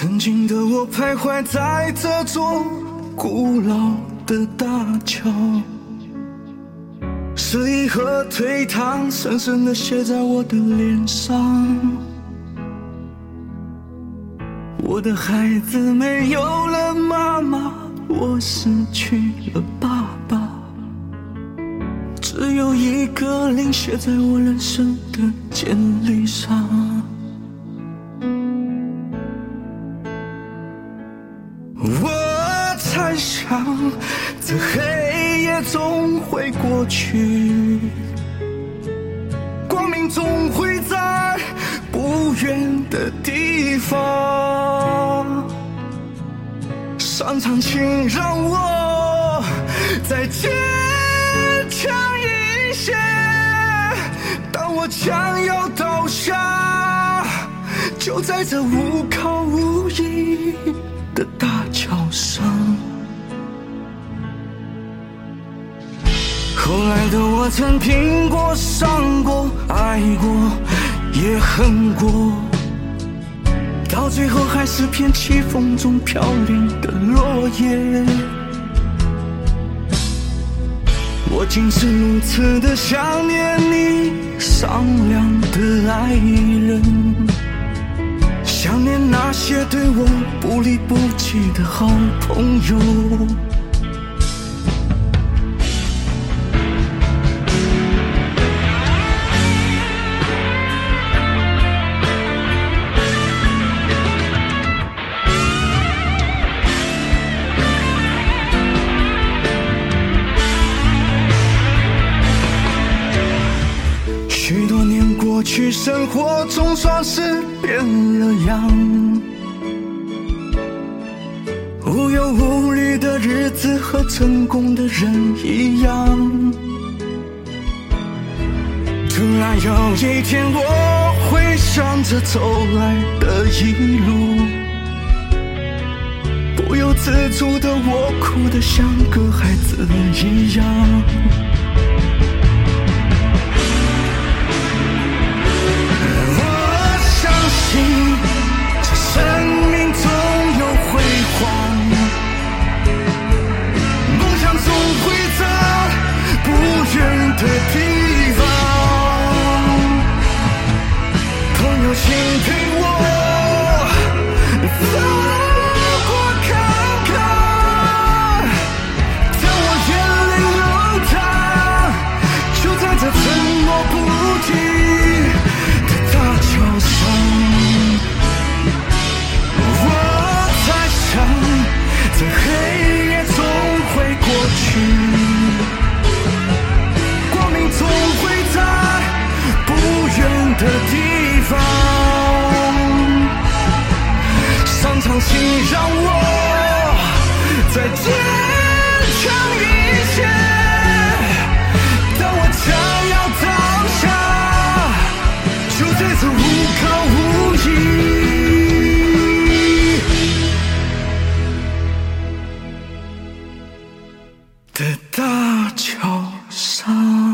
曾经的我徘徊在这座古老的大桥，失意和颓唐深深地写在我的脸上。我的孩子没有了妈妈，我失去了爸爸，只有一个零写在我人生的简历上。我猜想，这黑夜总会过去，光明总会在不远的地方。上苍，请让我再坚强一些。当我将要倒下，就在这无靠无依我曾拼过、伤过、爱过，也恨过，到最后还是片起风中飘零的落叶。我竟是如此的想念你善良的爱人，想念那些对我不离不弃的好朋友。过去，生活总算是变了样，无忧无虑的日子和成功的人一样。突然有一天，我回想着走来的一路，不由自主的我哭得像个孩请陪让我再坚强一些，当我将要倒下，就在这无靠无依的大桥上。